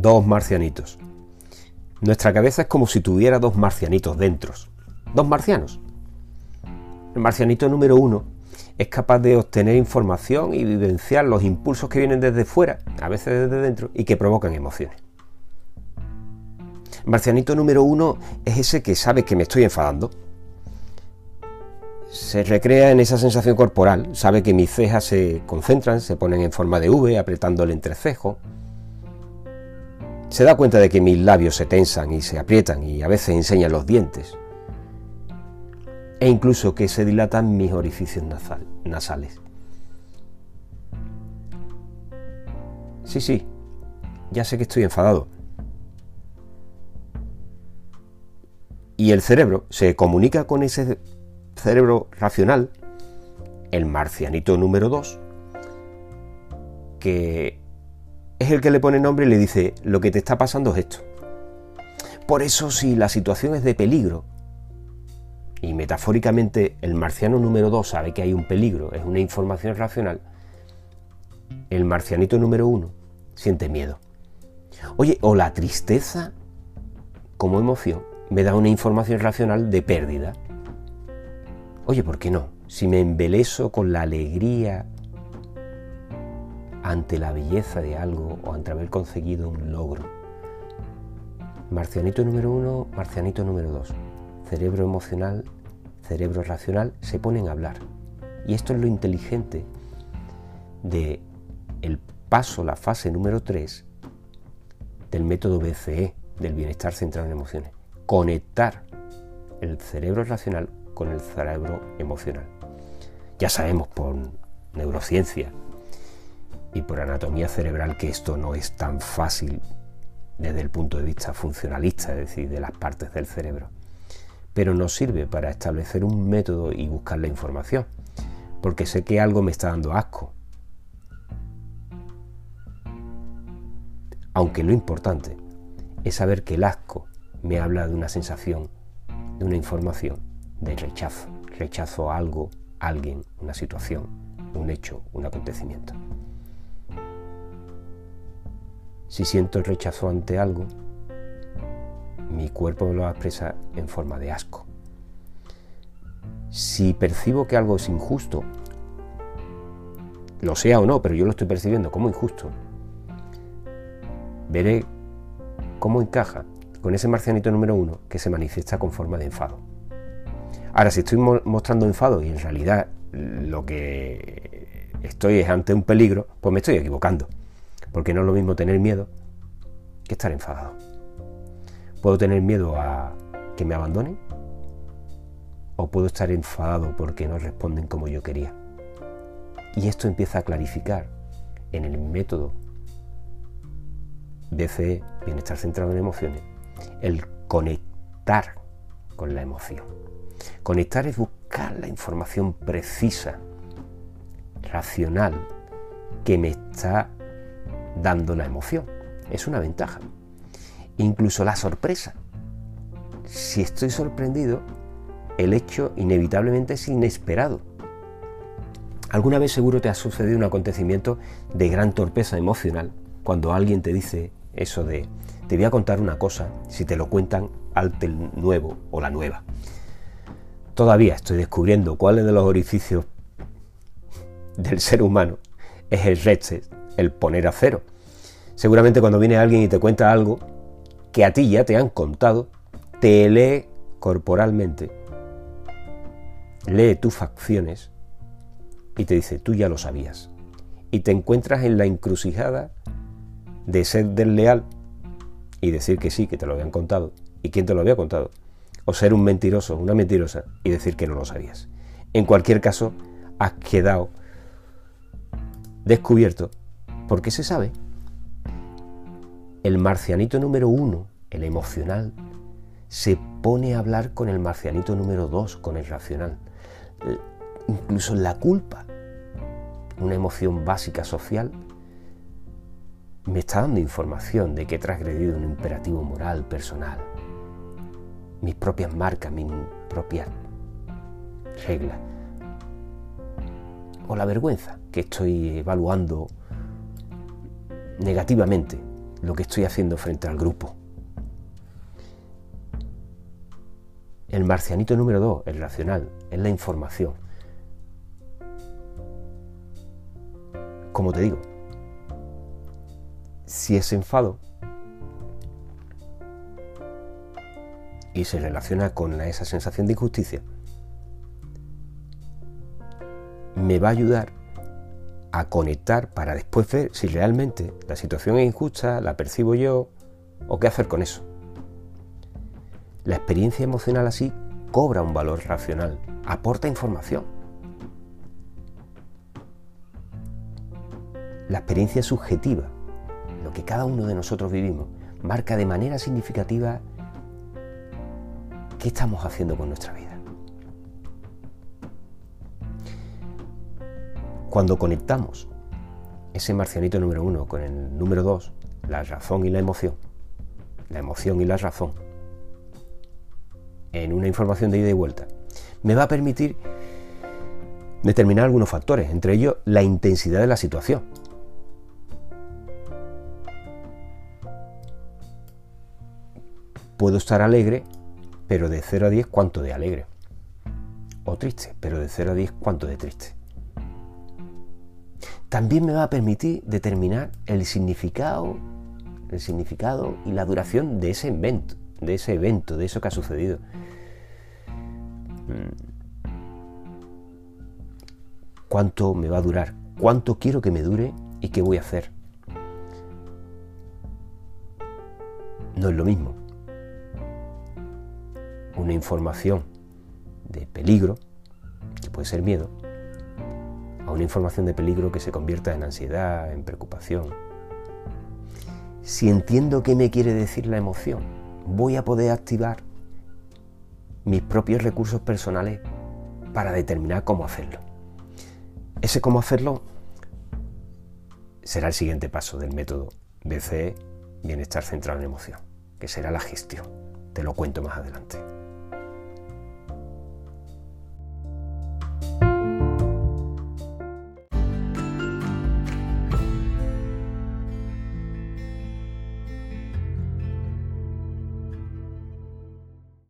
dos marcianitos. Nuestra cabeza es como si tuviera dos marcianitos dentro. Dos marcianos. El marcianito número uno es capaz de obtener información y vivenciar los impulsos que vienen desde fuera, a veces desde dentro, y que provocan emociones. El marcianito número uno es ese que sabe que me estoy enfadando. Se recrea en esa sensación corporal, sabe que mis cejas se concentran, se ponen en forma de V, apretando el entrecejo, se da cuenta de que mis labios se tensan y se aprietan y a veces enseñan los dientes. E incluso que se dilatan mis orificios nasales. Sí, sí, ya sé que estoy enfadado. Y el cerebro se comunica con ese cerebro racional, el marcianito número 2, que es el que le pone nombre y le dice, lo que te está pasando es esto. Por eso si la situación es de peligro, y metafóricamente el marciano número 2 sabe que hay un peligro, es una información racional, el marcianito número 1 siente miedo. Oye, o la tristeza como emoción me da una información racional de pérdida. Oye, ¿por qué no? Si me embeleso con la alegría ante la belleza de algo o ante haber conseguido un logro. Marcianito número uno, marcianito número dos. Cerebro emocional, cerebro racional se ponen a hablar. Y esto es lo inteligente de el paso, la fase número tres del método BCE, del bienestar centrado en emociones. Conectar el cerebro racional con el cerebro emocional. Ya sabemos por neurociencia y por anatomía cerebral que esto no es tan fácil desde el punto de vista funcionalista, es decir, de las partes del cerebro. Pero nos sirve para establecer un método y buscar la información, porque sé que algo me está dando asco. Aunque lo importante es saber que el asco me habla de una sensación, de una información, de rechazo. Rechazo a algo, a alguien, una situación, un hecho, un acontecimiento. Si siento rechazo ante algo, mi cuerpo me lo va a expresar en forma de asco. Si percibo que algo es injusto, lo sea o no, pero yo lo estoy percibiendo como injusto, veré cómo encaja con ese marcianito número uno que se manifiesta con forma de enfado. Ahora, si estoy mostrando enfado y en realidad lo que estoy es ante un peligro, pues me estoy equivocando porque no es lo mismo tener miedo que estar enfadado. Puedo tener miedo a que me abandonen o puedo estar enfadado porque no responden como yo quería. Y esto empieza a clarificar en el método BCE, Bienestar Centrado en Emociones, el conectar con la emoción. Conectar es buscar la información precisa, racional, que me está dando la emoción. Es una ventaja. Incluso la sorpresa. Si estoy sorprendido, el hecho inevitablemente es inesperado. Alguna vez seguro te ha sucedido un acontecimiento de gran torpeza emocional cuando alguien te dice eso de te voy a contar una cosa si te lo cuentan al nuevo o la nueva. Todavía estoy descubriendo cuáles de los orificios del ser humano es el reset el poner a cero. Seguramente cuando viene alguien y te cuenta algo que a ti ya te han contado, te lee corporalmente, lee tus facciones y te dice, tú ya lo sabías. Y te encuentras en la encrucijada de ser desleal y decir que sí, que te lo habían contado. ¿Y quién te lo había contado? O ser un mentiroso, una mentirosa y decir que no lo sabías. En cualquier caso, has quedado descubierto porque se sabe. El marcianito número uno, el emocional, se pone a hablar con el marcianito número dos, con el racional. Incluso la culpa, una emoción básica social, me está dando información de que he transgredido un imperativo moral personal, mis propias marcas, mis propias reglas, o la vergüenza que estoy evaluando negativamente lo que estoy haciendo frente al grupo. El marcianito número dos, el racional, es la información. Como te digo, si es enfado y se relaciona con esa sensación de injusticia, me va a ayudar a conectar para después ver si realmente la situación es injusta, la percibo yo o qué hacer con eso. La experiencia emocional así cobra un valor racional, aporta información. La experiencia subjetiva, lo que cada uno de nosotros vivimos, marca de manera significativa qué estamos haciendo con nuestra vida. Cuando conectamos ese marcianito número uno con el número dos, la razón y la emoción, la emoción y la razón, en una información de ida y vuelta, me va a permitir determinar algunos factores, entre ellos la intensidad de la situación. Puedo estar alegre, pero de 0 a 10, ¿cuánto de alegre? O triste, pero de 0 a 10, ¿cuánto de triste? También me va a permitir determinar el significado, el significado y la duración de ese evento, de ese evento, de eso que ha sucedido. Mm. ¿Cuánto me va a durar? ¿Cuánto quiero que me dure y qué voy a hacer? No es lo mismo. Una información de peligro, que puede ser miedo, a una información de peligro que se convierta en ansiedad, en preocupación. Si entiendo qué me quiere decir la emoción, voy a poder activar mis propios recursos personales para determinar cómo hacerlo. Ese cómo hacerlo será el siguiente paso del método BCE, Bienestar Centrado en Emoción, que será la gestión. Te lo cuento más adelante.